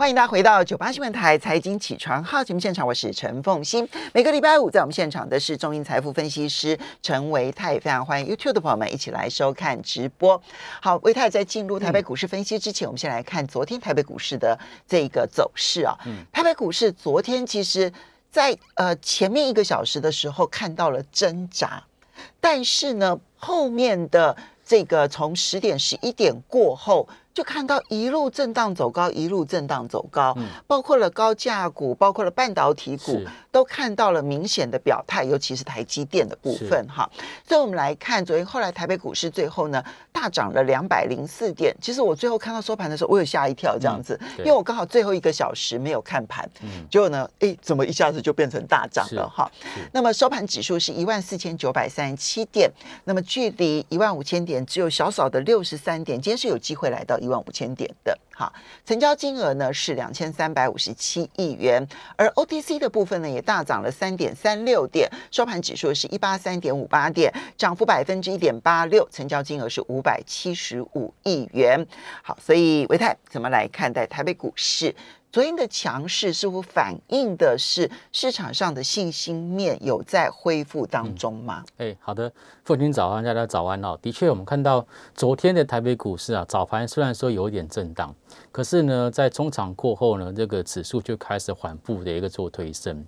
欢迎大家回到九八新闻台财经起床号节目现场，我是陈凤欣。每个礼拜五在我们现场的是中银财富分析师陈维泰，非常欢迎 YouTube 的朋友们一起来收看直播。好，维泰在进入台北股市分析之前，嗯、我们先来看昨天台北股市的这个走势啊。嗯，台北股市昨天其实在呃前面一个小时的时候看到了挣扎，但是呢后面的这个从十点十一点过后。就看到一路震荡走高，一路震荡走高，嗯、包括了高价股，包括了半导体股，都看到了明显的表态，尤其是台积电的部分哈。所以，我们来看昨天后来台北股市最后呢大涨了两百零四点。其实我最后看到收盘的时候，我有吓一跳，这样子，嗯、因为我刚好最后一个小时没有看盘，嗯、结果呢，哎，怎么一下子就变成大涨了哈？那么收盘指数是一万四千九百三十七点，那么距离一万五千点只有小小的六十三点，今天是有机会来到一。一万五千点的，好，成交金额呢是两千三百五十七亿元，而 OTC 的部分呢也大涨了三点三六点，收盘指数是一八三点五八点，涨幅百分之一点八六，成交金额是五百七十五亿元。好，所以唯泰怎么来看待台北股市？昨天的强势似乎反映的是市场上的信心面有在恢复当中吗？哎、好的，父亲早安，大家早安哦。的确，我们看到昨天的台北股市啊，早盘虽然说有一点震荡。可是呢，在中场过后呢，这个指数就开始缓步的一个做推升。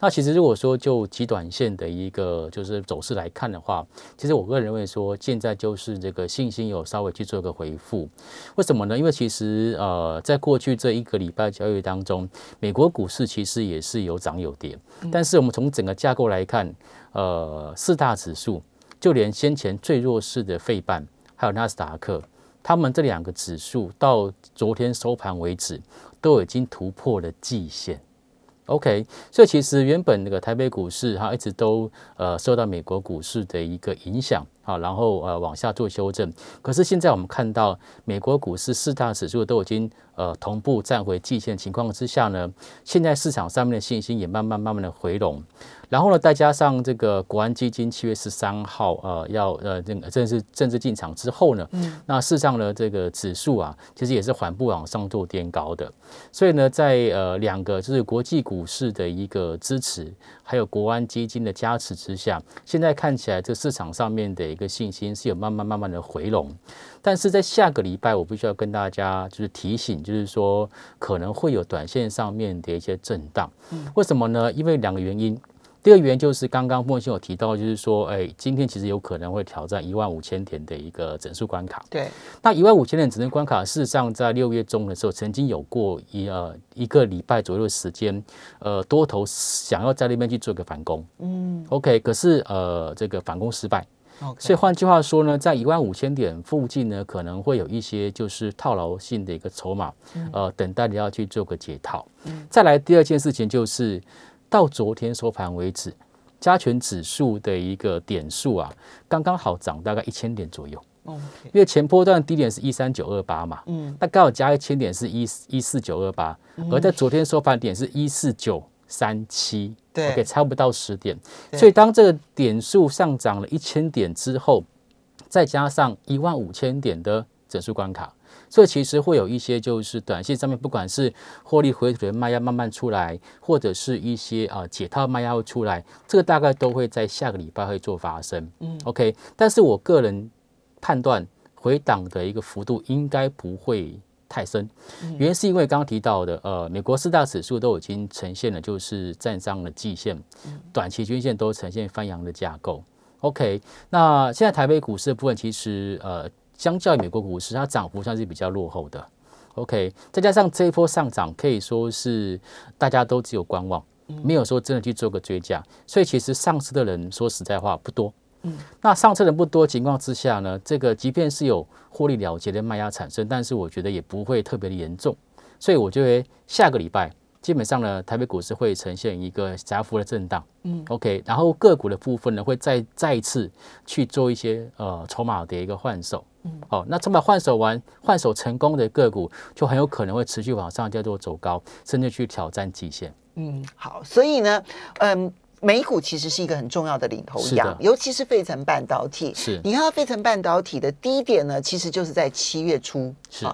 那其实如果说就极短线的一个就是走势来看的话，其实我个人认为说，现在就是这个信心有稍微去做一个回复。为什么呢？因为其实呃，在过去这一个礼拜交易当中，美国股市其实也是有涨有跌。但是我们从整个架构来看，呃，四大指数，就连先前最弱势的费半，还有纳斯达克。他们这两个指数到昨天收盘为止，都已经突破了季线。OK，所以其实原本那个台北股市它一直都呃受到美国股市的一个影响啊，然后呃往下做修正。可是现在我们看到美国股市四大指数都已经呃同步站回季线情况之下呢，现在市场上面的信心也慢慢慢慢的回笼。然后呢，再加上这个国安基金七月十三号呃要呃这个正式正式进场之后呢，嗯，那事实上呢这个指数啊其实也是缓步往上做垫高的。所以呢，在呃两个就是国际股市的一个支持，还有国安基金的加持之下，现在看起来这市场上面的一个信心是有慢慢慢慢的回笼。但是在下个礼拜，我必须要跟大家就是提醒，就是说可能会有短线上面的一些震荡。为什么呢？因为两个原因。第二个原因就是刚刚莫先有提到，就是说，哎，今天其实有可能会挑战一万五千点的一个整数关卡。对，那一万五千点整数关卡，事实上在六月中的时候，曾经有过一呃一个礼拜左右的时间，呃，多头想要在那边去做一个反攻。嗯，OK，可是呃这个反攻失败。所以换句话说呢，在一万五千点附近呢，可能会有一些就是套牢性的一个筹码，呃，等待你要去做个解套。嗯，再来第二件事情就是。到昨天收盘为止，加权指数的一个点数啊，刚刚好涨大概一千点左右。因为前波段低点是一三九二八嘛，嗯，那刚好加一千点是一一四九二八，而在昨天收盘点是一四九三七，对，OK，差不到十点。所以当这个点数上涨了一千点之后，再加上一万五千点的整数关卡。所以其实会有一些就是短线上面，不管是获利回吐的卖压慢慢出来，或者是一些啊解套卖压会出来，这个大概都会在下个礼拜会做发生。嗯，OK。但是我个人判断回档的一个幅度应该不会太深，原因是因为刚刚提到的，呃，美国四大指数都已经呈现了就是站上了季线，短期均线都呈现翻阳的架构。OK。那现在台北股市的部分其实呃。相较于美国股市，它涨幅算是比较落后的。OK，再加上这一波上涨，可以说是大家都只有观望，没有说真的去做个追加。所以其实上市的人说实在话不多。嗯，那上车人不多情况之下呢，这个即便是有获利了结的卖压产生，但是我觉得也不会特别的严重。所以我觉得下个礼拜。基本上呢，台北股市会呈现一个窄幅的震荡，嗯，OK，然后个股的部分呢，会再再一次去做一些呃筹码的一个换手，嗯，好，那筹码换手完，换手成功的个股就很有可能会持续往上叫做走高，甚至去挑战极限，嗯，好，所以呢，嗯，美股其实是一个很重要的领头羊，尤其是费城半导体，是，你看到费城半导体的低点呢，其实就是在七月初，是。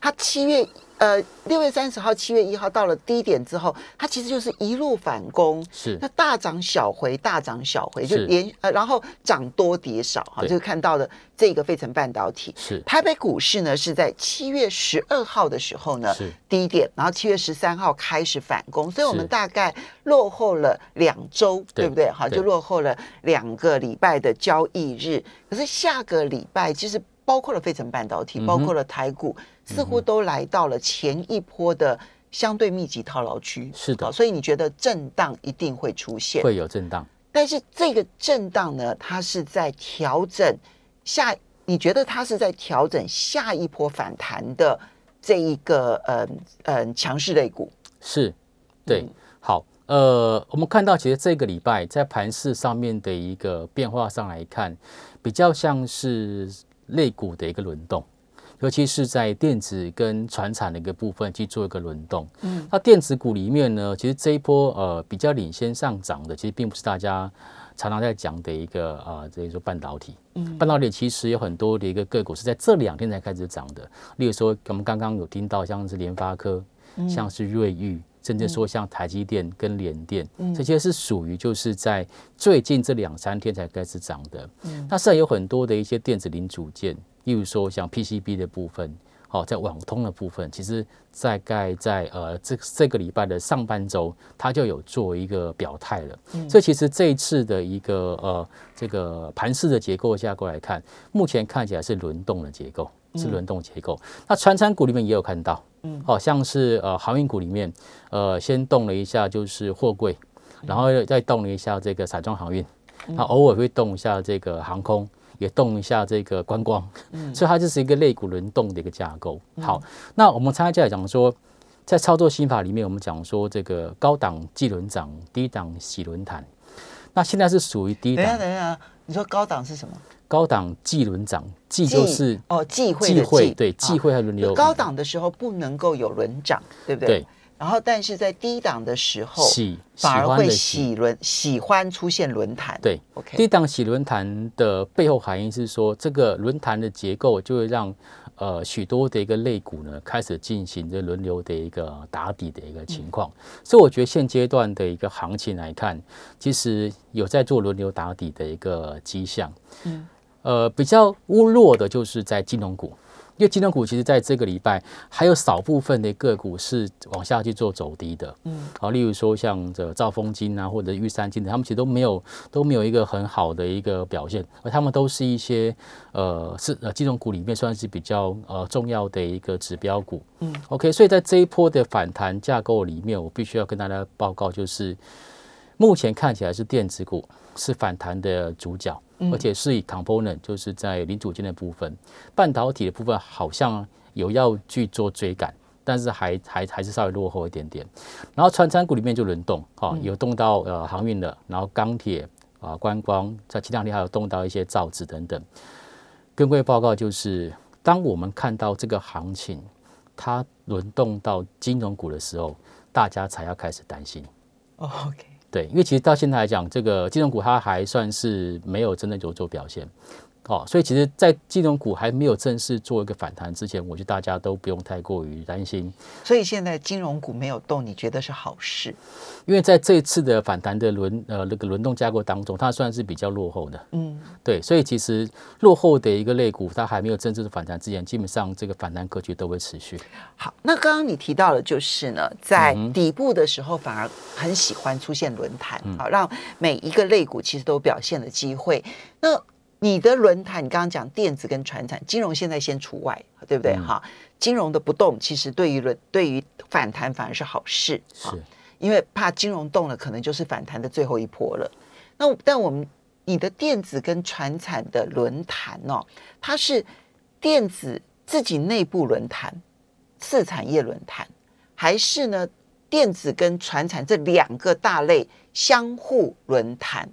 它七月。呃，六月三十号、七月一号到了低点之后，它其实就是一路反攻，是那大涨小回，大涨小回，就连呃，然后涨多跌少哈，就看到了这个费城半导体。是台北股市呢是在七月十二号的时候呢是低点，然后七月十三号开始反攻，所以我们大概落后了两周，对不对？好，就落后了两个礼拜的交易日。可是下个礼拜其实包括了费城半导体，包括了台股。嗯似乎都来到了前一波的相对密集套牢区，是的，所以你觉得震荡一定会出现，会有震荡，但是这个震荡呢，它是在调整下，你觉得它是在调整下一波反弹的这一个嗯嗯强势类股？是，对，嗯、好，呃，我们看到其实这个礼拜在盘势上面的一个变化上来看，比较像是类股的一个轮动。尤其是在电子跟传产的一个部分去做一个轮动，嗯，那电子股里面呢，其实这一波呃比较领先上涨的，其实并不是大家常常在讲的一个啊，这个说半导体，嗯，半导体其实有很多的一个个股是在这两天才开始涨的，例如说我们刚刚有听到像是联发科，像是瑞昱，甚至说像台积电跟联电，这些是属于就是在最近这两三天才开始涨的，嗯，那现在有很多的一些电子零组件。例如说，像 PCB 的部分，好，在网通的部分，其实大概在呃这这个礼拜的上半周，它就有做一个表态了。所以其实这一次的一个呃这个盘势的结构架构来看，目前看起来是轮动的结构，是轮动结构。那传产股里面也有看到，嗯，好像是呃航运股里面，呃先动了一下就是货柜，然后再动了一下这个散装航运，它偶尔会动一下这个航空。也动一下这个观光，嗯，所以它就是一个类股轮动的一个架构。好，那我们参加来讲说，在操作心法里面，我们讲说这个高档记轮涨，低档洗轮弹。那现在是属于低档。等一下，等一下，你说高档是什么？高档记轮涨，记就是哦，忌讳的忌，对，忌讳和轮流。高档的时候不能够有轮涨，对不对？对。然后，但是在低档的时候，喜反而会喜轮喜欢出现轮弹。对，OK。低档喜轮弹的背后含义是说，这个轮弹的结构就会让呃许多的一个类股呢开始进行这轮流的一个打底的一个情况。嗯、所以我觉得现阶段的一个行情来看，其实有在做轮流打底的一个迹象。嗯。呃，比较乌弱的就是在金融股。因为金融股其实在这个礼拜还有少部分的个股是往下去做走低的，嗯，好，例如说像这兆丰金啊，或者玉山金的，他们其实都没有都没有一个很好的一个表现，而他们都是一些呃是呃金融股里面算是比较呃重要的一个指标股，嗯，OK，所以在这一波的反弹架构里面，我必须要跟大家报告，就是目前看起来是电子股是反弹的主角。而且是以 component，就是在零组件的部分，半导体的部分好像有要去做追赶，但是还还还是稍微落后一点点。然后传产股里面就轮动，哈，有动到呃航运的，然后钢铁啊、观光，在其他地方还有动到一些造纸等等。跟各位报告就是，当我们看到这个行情它轮动到金融股的时候，大家才要开始担心。OK。对，因为其实到现在来讲，这个金融股它还算是没有真的有做表现，哦，所以其实，在金融股还没有正式做一个反弹之前，我觉得大家都不用太过于担心。所以现在金融股没有动，你觉得是好事？因为在这一次的反弹的轮呃那个轮动架构当中，它算是比较落后的。嗯，对，所以其实落后的一个类股，它还没有正式的反弹之前，基本上这个反弹格局都会持续。好，那刚刚你提到的就是呢，在底部的时候反而很喜欢出现轮弹，好，让每一个类股其实都表现的机会。那你的轮胎，你刚刚讲电子跟传产，金融现在先除外，对不对？哈，金融的不动，其实对于轮对于反弹反而是好事。是。因为怕金融动了，可能就是反弹的最后一波了。那但我们你的电子跟传产的轮胎哦，它是电子自己内部轮胎，次产业轮胎，还是呢电子跟传产这两个大类相互轮弹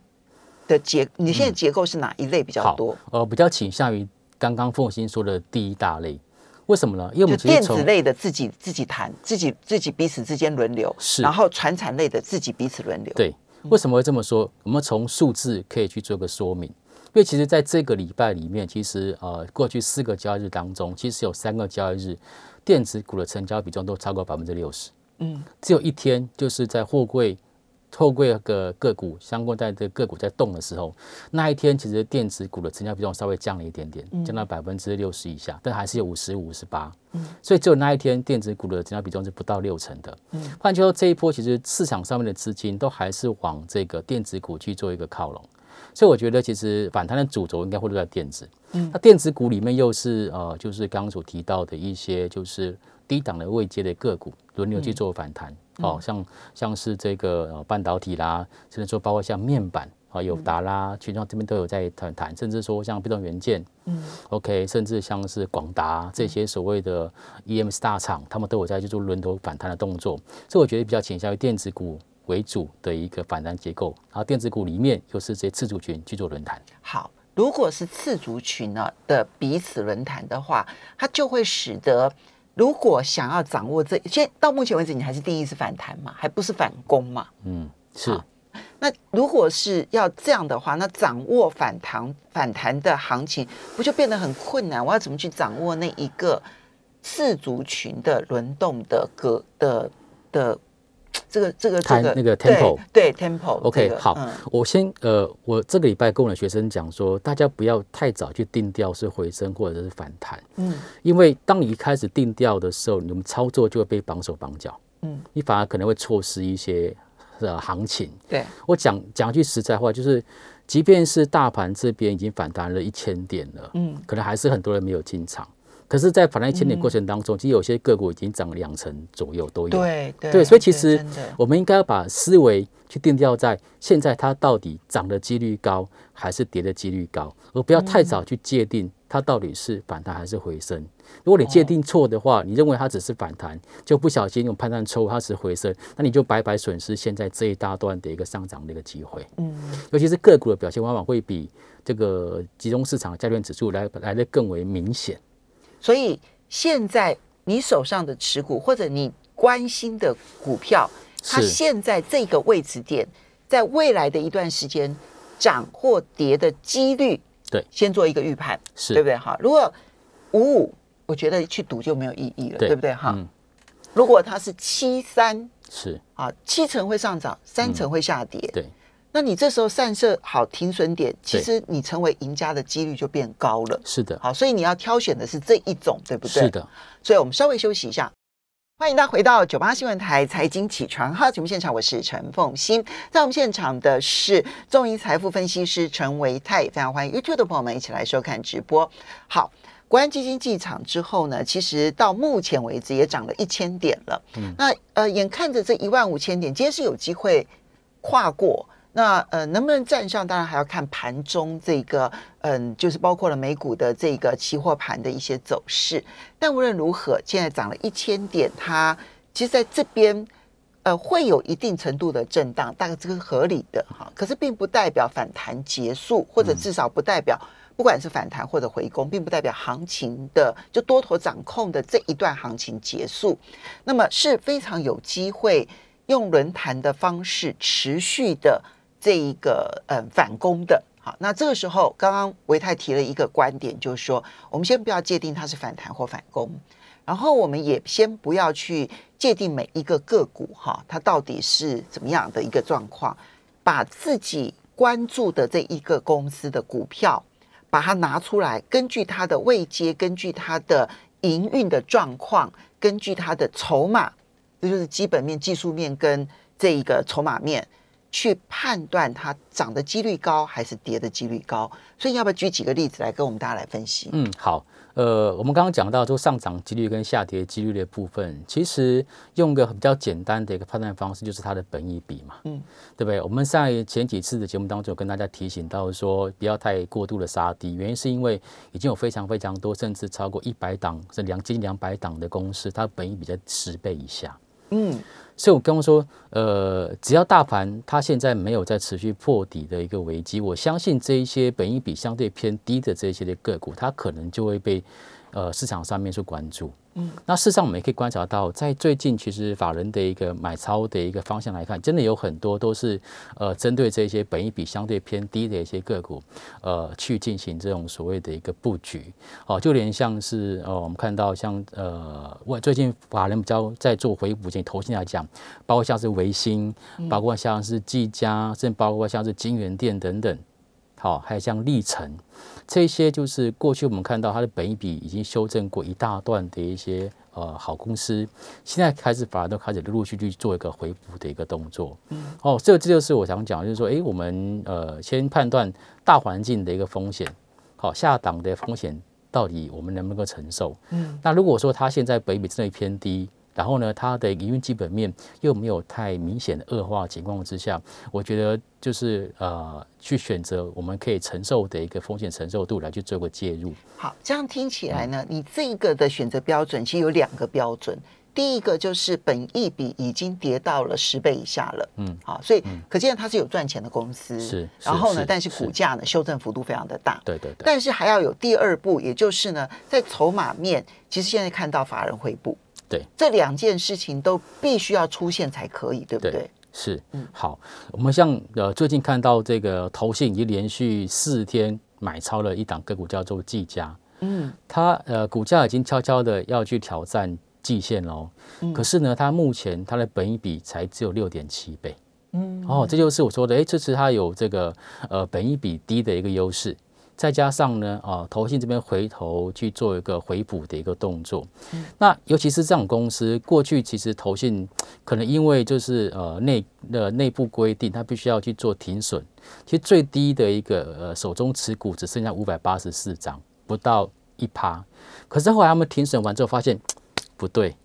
的结？你现在结构是哪一类比较多？嗯、呃，比较倾向于刚刚凤馨说的第一大类。为什么呢？因为我们电子类的自己自己谈，自己自己彼此之间轮流，是，然后传产类的自己彼此轮流。对，为什么会这么说？我们从数字可以去做个说明。因为其实在这个礼拜里面，其实呃过去四个交易日当中，其实有三个交易日电子股的成交比重都超过百分之六十。嗯，只有一天就是在货柜。货柜个个股相关在这个股在动的时候，那一天其实电子股的成交比重稍微降了一点点，降到百分之六十以下，但还是有五十五十八。嗯，所以只有那一天电子股的成交比重是不到六成的。嗯，换句话说，这一波其实市场上面的资金都还是往这个电子股去做一个靠拢，所以我觉得其实反弹的主轴应该会落在电子。嗯，那电子股里面又是呃，就是刚刚所提到的一些就是低档的未接的个股轮流去做反弹。哦，像像是这个呃半导体啦，甚至说包括像面板啊、有达啦，群创这边都有在谈谈，甚至说像被动元件，嗯，OK，甚至像是广达这些所谓的 EMS 大厂，他们都有在去做轮头反弹的动作，所以我觉得比较倾向于电子股为主的一个反弹结构，然后电子股里面又是这些次族群去做轮谈。好，如果是次族群呢的彼此轮谈的话，它就会使得。如果想要掌握这，现到目前为止，你还是第一次反弹嘛，还不是反攻嘛？嗯，是。那如果是要这样的话，那掌握反弹反弹的行情，不就变得很困难？我要怎么去掌握那一个四族群的轮动的格的的？的这个这个这个那个 tempo 对，对 tempo OK、这个、好，嗯、我先呃，我这个礼拜跟我的学生讲说，大家不要太早去定调是回升或者是反弹，嗯，因为当你一开始定调的时候，你们操作就会被绑手绑脚，嗯，你反而可能会错失一些呃行情。对，我讲讲句实在话，就是即便是大盘这边已经反弹了一千点了，嗯，可能还是很多人没有进场。可是，在反弹一千点过程当中，其实有些个股已经涨了两成左右都有。对对，对，所以其实我们应该要把思维去定调在现在它到底涨的几率高还是跌的几率高，而不要太早去界定它到底是反弹还是回升。如果你界定错的话，你认为它只是反弹，就不小心用判断错误，它是回升，那你就白白损失现在这一大段的一个上涨的一个机会。嗯，尤其是个股的表现往往会比这个集中市场的加权指数来来的更为明显。所以现在你手上的持股或者你关心的股票，它现在这个位置点，在未来的一段时间涨或跌的几率，对，先做一个预判，是。对不对？哈，如果五五，我觉得去赌就没有意义了，对。不对？哈，如果它是七三，是。啊，七成会上涨，三成会下跌，对。那你这时候散射好停损点，其实你成为赢家的几率就变高了。是的，好，所以你要挑选的是这一种，对不对？是的。所以我们稍微休息一下，欢迎大家回到九八新闻台财经起床号节目现场，我是陈凤欣，在我们现场的是众盈财富分析师陈维泰，非常欢迎 YouTube 的朋友们一起来收看直播。好，国安基金进场之后呢，其实到目前为止也涨了一千点了。嗯，那呃，眼看着这一万五千点，今天是有机会跨过。那呃，能不能站上？当然还要看盘中这个，嗯，就是包括了美股的这个期货盘的一些走势。但无论如何，现在涨了一千点，它其实在这边呃会有一定程度的震荡，大概这个是合理的哈。可是并不代表反弹结束，或者至少不代表不管是反弹或者回攻，并不代表行情的就多头掌控的这一段行情结束。那么是非常有机会用轮盘的方式持续的。这一个嗯反攻的，好，那这个时候刚刚维泰提了一个观点，就是说我们先不要界定它是反弹或反攻，然后我们也先不要去界定每一个个股哈，它到底是怎么样的一个状况，把自己关注的这一个公司的股票，把它拿出来，根据它的位阶，根据它的营运的状况，根据它的筹码，这就是基本面、技术面跟这一个筹码面。去判断它涨的几率高还是跌的几率高，所以要不要举几个例子来跟我们大家来分析？嗯，好，呃，我们刚刚讲到说上涨几率跟下跌几率的部分，其实用个比较简单的一个判断方式，就是它的本益比嘛，嗯，对不对？我们在前几次的节目当中有跟大家提醒到说，不要太过度的杀低，原因是因为已经有非常非常多，甚至超过一百档，是两近两百档的公司，它本益比在十倍以下，嗯。所以，我刚刚说，呃，只要大盘它现在没有在持续破底的一个危机，我相信这一些本益比相对偏低的这些的个股，它可能就会被呃市场上面去关注。嗯，那事实上我们也可以观察到，在最近其实法人的一个买超的一个方向来看，真的有很多都是呃针对这些本益比相对偏低的一些个股，呃去进行这种所谓的一个布局。哦，就连像是呃我们看到像呃我最近法人比较在做回补，性投信来讲，包括像是维新，包括像是技嘉，甚至包括像是金源店等等。好，还有像历程，这些就是过去我们看到它的本益比已经修正过一大段的一些呃好公司，现在开始反而都开始陆陆续续去做一个回补的一个动作。嗯，哦，这这就是我想讲，就是说，哎，我们呃先判断大环境的一个风险，好，下档的风险到底我们能不能够承受？嗯，那如果说它现在本益比真的偏低。然后呢，它的营运基本面又没有太明显的恶化情况之下，我觉得就是呃，去选择我们可以承受的一个风险承受度来去做个介入。好，这样听起来呢，你这个的选择标准其实有两个标准。第一个就是本益比已经跌到了十倍以下了，嗯，好，所以可见它是有赚钱的公司。是，然后呢，但是股价呢修正幅度非常的大。对对对。但是还要有第二步，也就是呢，在筹码面，其实现在看到法人回补。对，这两件事情都必须要出现才可以，对不对？对是，嗯，好，我们像呃最近看到这个投信已经连续四天买超了一档个股，叫做技嘉，嗯，它呃股价已经悄悄的要去挑战季线喽，嗯，可是呢，它目前它的本益比才只有六点七倍，嗯，哦，这就是我说的，哎，这次它有这个呃本益比低的一个优势。再加上呢，啊，投信这边回头去做一个回补的一个动作，嗯、那尤其是这种公司，过去其实投信可能因为就是呃内的内部规定，它必须要去做停损，其实最低的一个呃手中持股只剩下五百八十四张，不到一趴，可是后来他们停损完之后发现不对。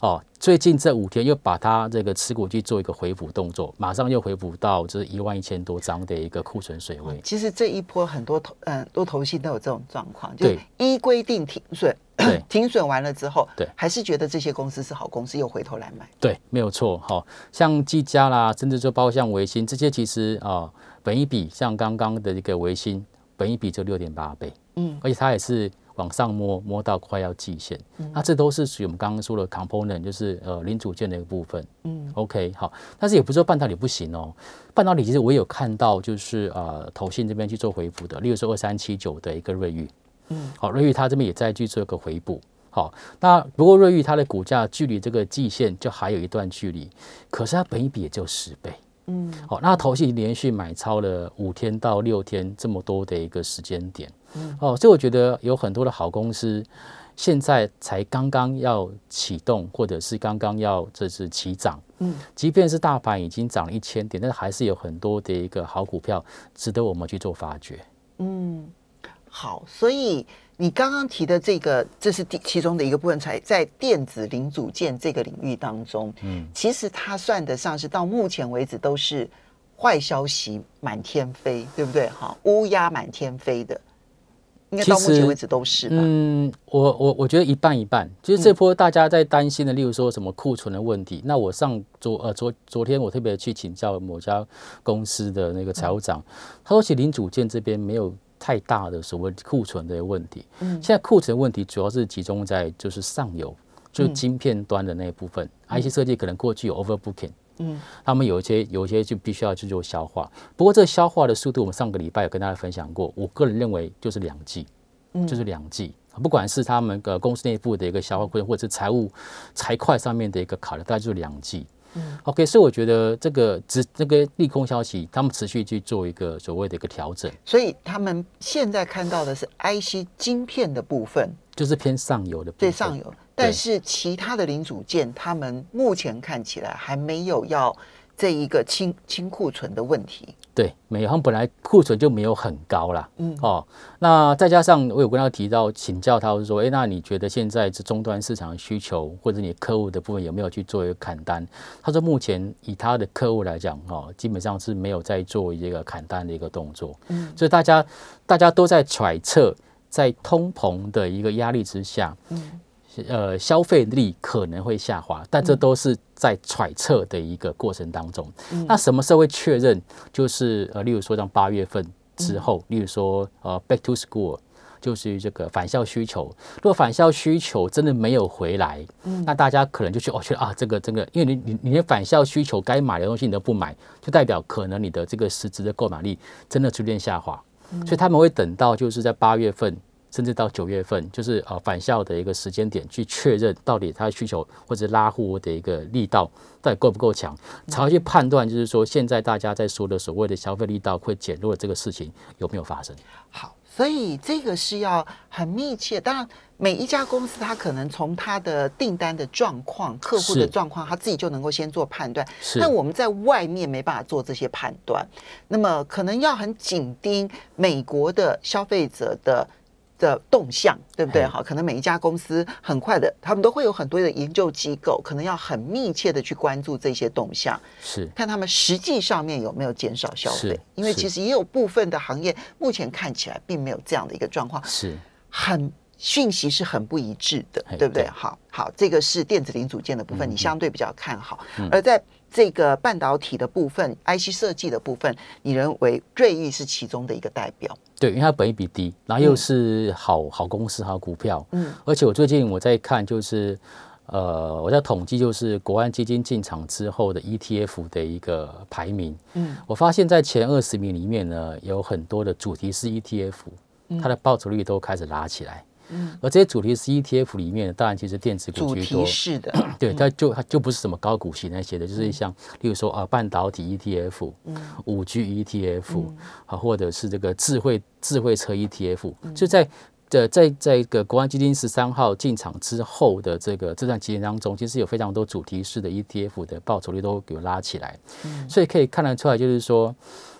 哦，最近这五天又把它这个持股去做一个回补动作，马上又回补到就是一万一千多张的一个库存水位。其实这一波很多投嗯多投信都有这种状况，就依规定停损，停损完了之后，对，还是觉得这些公司是好公司，又回头来买。对，没有错。好、哦，像技嘉啦，甚至就包括像维新这些，其实啊、哦，本一比像刚刚的一个维新，本一比就六点八倍，嗯，而且它也是。往上摸摸到快要季线，嗯、那这都是属于我们刚刚说的 component，就是呃零组件的一个部分。嗯，OK 好，但是也不是说半导体不行哦，半导体其实我也有看到就是呃投信这边去做回补的，例如说二三七九的一个瑞昱，嗯，好瑞昱它这边也在去做一个回补。好，那不过瑞昱它的股价距离这个季线就还有一段距离，可是它本一比也就十倍。嗯，好，那投信连续买超了五天到六天这么多的一个时间点。哦，所以我觉得有很多的好公司，现在才刚刚要启动，或者是刚刚要这是起涨。嗯，即便是大盘已经涨了一千点，但是还是有很多的一个好股票值得我们去做发掘。嗯，好，所以你刚刚提的这个，这是第其中的一个部分，才在电子零组件这个领域当中，嗯，其实它算得上是到目前为止都是坏消息满天飞，对不对？哈，乌鸦满天飞的。应该到目前为止都是。嗯，我我我觉得一半一半。其实这波大家在担心的，例如说什么库存的问题。那我上昨呃昨昨天我特别去请教某家公司的那个财务长，他说其实零组件这边没有太大的所谓库存的问题。嗯，现在库存问题主要是集中在就是上游，就是晶片端的那一部分。IC 设计可能过去有 overbooking。嗯，他们有一些有一些就必须要去做消化，不过这个消化的速度，我们上个礼拜有跟大家分享过。我个人认为就是两季，嗯，就是两季，不管是他们呃公司内部的一个消化规模，或者是财务财会上面的一个考量，大概就是两季。嗯，OK，所以我觉得这个只那个利空消息，他们持续去做一个所谓的一个调整。所以他们现在看到的是 IC 晶片的部分，就是偏上游的部分，对上游。但是其他的零组件，他们目前看起来还没有要这一个清清库存的问题。对，没有，他们本来库存就没有很高啦。嗯，哦，那再加上我有跟他提到，请教他说，哎，那你觉得现在这终端市场的需求或者你客户的部分有没有去做一个砍单？他说目前以他的客户来讲，哦，基本上是没有在做一个砍单的一个动作。嗯，所以大家大家都在揣测，在通膨的一个压力之下，嗯。呃，消费力可能会下滑，但这都是在揣测的一个过程当中。嗯、那什么时候会确认？就是呃，例如说像八月份之后，嗯、例如说呃，back to school，就是这个返校需求。如果返校需求真的没有回来，嗯，那大家可能就去哦，觉得啊，这个这个，因为你你你连返校需求该买的东西你都不买，就代表可能你的这个实质的购买力真的出现下滑。所以他们会等到就是在八月份。甚至到九月份，就是呃返校的一个时间点，去确认到底他的需求或者拉货的一个力道到底够不够强，才会去判断，就是说现在大家在说的所谓的消费力道会减弱这个事情有没有发生？好，所以这个是要很密切。当然，每一家公司它可能从它的订单的状况、客户的状况，他自己就能够先做判断。是。但我们在外面没办法做这些判断，那么可能要很紧盯美国的消费者的。的动向对不对？好，可能每一家公司很快的，他们都会有很多的研究机构，可能要很密切的去关注这些动向，是。看他们实际上面有没有减少消费，因为其实也有部分的行业目前看起来并没有这样的一个状况，是。很讯息是很不一致的，对不对？好好，这个是电子零组件的部分，你相对比较看好，而在。这个半导体的部分，IC 设计的部分，你认为瑞昱是其中的一个代表？对，因为它本益比低，然后又是好、嗯、好公司、好股票。嗯，而且我最近我在看，就是呃，我在统计，就是国安基金进场之后的 ETF 的一个排名。嗯，我发现在前二十名里面呢，有很多的主题式 ETF，它的报酬率都开始拉起来。嗯，而这些主题是 ETF 里面，当然其实电子股居多。是的，对，它就它就不是什么高股息那些的，就是像例如说啊，半导体 ETF，嗯，五 G ETF，啊，或者是这个智慧智慧车 ETF，就在的在在一个国安基金十三号进场之后的这个这段期间当中，其实有非常多主题式的 ETF 的报酬率都给拉起来，所以可以看得出来，就是说，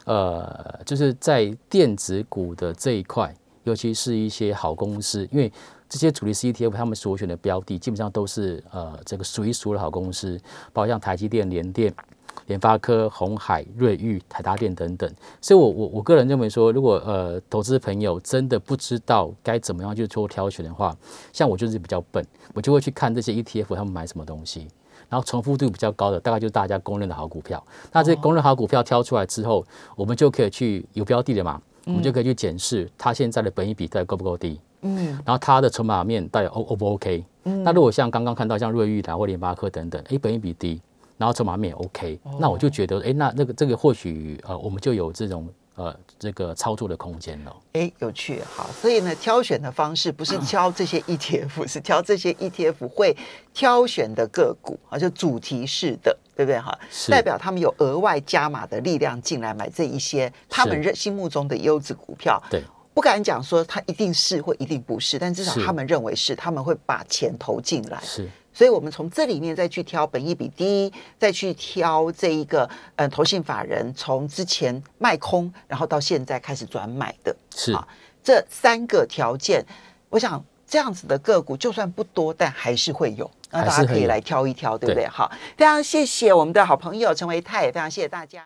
呃，就是在电子股的这一块。尤其是一些好公司，因为这些主力 ETF 他们所选的标的基本上都是呃这个数一数的好公司，包括像台积电、联电、联发科、红海、瑞昱、台达电等等。所以我，我我个人认为说，如果呃投资朋友真的不知道该怎么样去做挑选的话，像我就是比较笨，我就会去看这些 ETF 他们买什么东西，然后重复度比较高的，大概就是大家公认的好股票。那这公认好股票挑出来之后，我们就可以去有标的了嘛。我们就可以去检视它现在的本益比到底够不够低，嗯，然后它的筹码面到底 O O 不 OK，嗯，那如果像刚刚看到像瑞昱啦或联发科等等，哎，本益比低，然后筹码面也 OK，那我就觉得，哎，那那个这个或许呃，我们就有这种呃这个操作的空间了。哎，有趣，好，所以呢，挑选的方式不是 挑这些 ETF，是挑这些 ETF 会挑选的个股啊，就主题式的。对不对哈？代表他们有额外加码的力量进来买这一些他们认心目中的优质股票。对，不敢讲说它一定是或一定不是，但至少他们认为是，他们会把钱投进来。是，所以我们从这里面再去挑本益比低，再去挑这一个呃投信法人从之前卖空，然后到现在开始转买的。是啊，这三个条件，我想这样子的个股就算不多，但还是会有。那大家可以来挑一挑，对不对？好，非常谢谢我们的好朋友陈维泰，也非常谢谢大家。